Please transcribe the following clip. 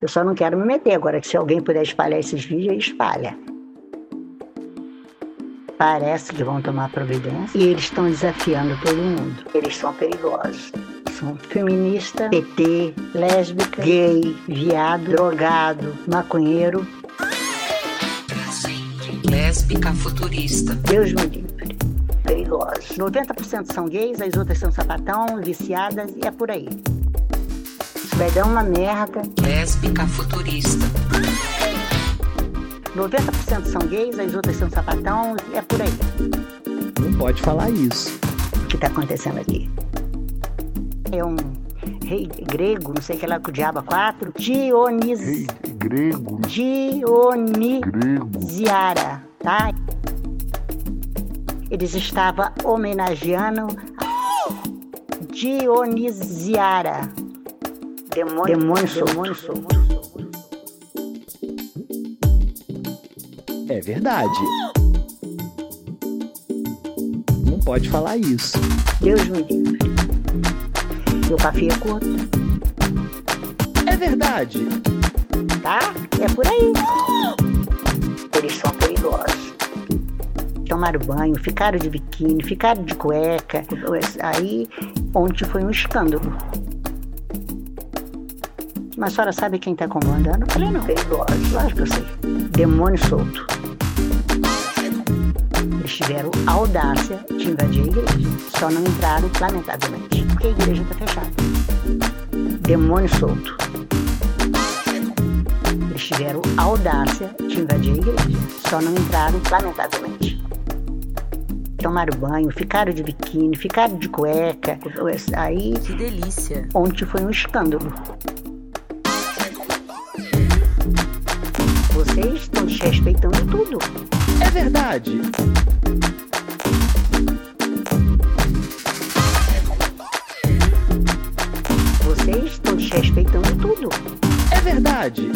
Eu só não quero me meter. Agora, se alguém puder espalhar esses vídeos, espalha. Parece que vão tomar providência e eles estão desafiando todo mundo. Eles são perigosos. São feminista, PT, lésbica, gay, viado, drogado, maconheiro. Lésbica futurista. Deus me livre. Perigosos. 90% são gays, as outras são sapatão, viciadas e é por aí. Vai dar uma merda. Lésbica futurista. 90% são gays, as outras são sapatão e é por aí. Não pode falar isso. O que está acontecendo aqui? É um rei grego, não sei o que lá com o diabo 4, Dionis... Rei grego, Dionisiara, tá? Eles estavam homenageando Dionisiara. Demônio, demônio, demônio. É verdade. Não pode falar isso. Deus me livre. Meu café é curto, É verdade. tá? É por aí. Eles são perigosos. Tomaram banho, ficaram de biquíni, ficaram de cueca. Aí, ontem foi um escândalo. Mas a senhora sabe quem está comandando? Eu falei, não. Perigosos, lógico que eu sei. Demônio solto. Eles tiveram audácia de invadir a igreja. Só não entraram lamentavelmente, porque a igreja está fechada. Demônio solto. Eles tiveram audácia de invadir a igreja. Só não entraram lamentavelmente. Tomaram banho, ficaram de biquíni, ficaram de cueca. Aí, Que delícia. ontem foi um escândalo. Vocês estão desrespeitando tudo. É verdade. Vocês estão desrespeitando tudo. É verdade.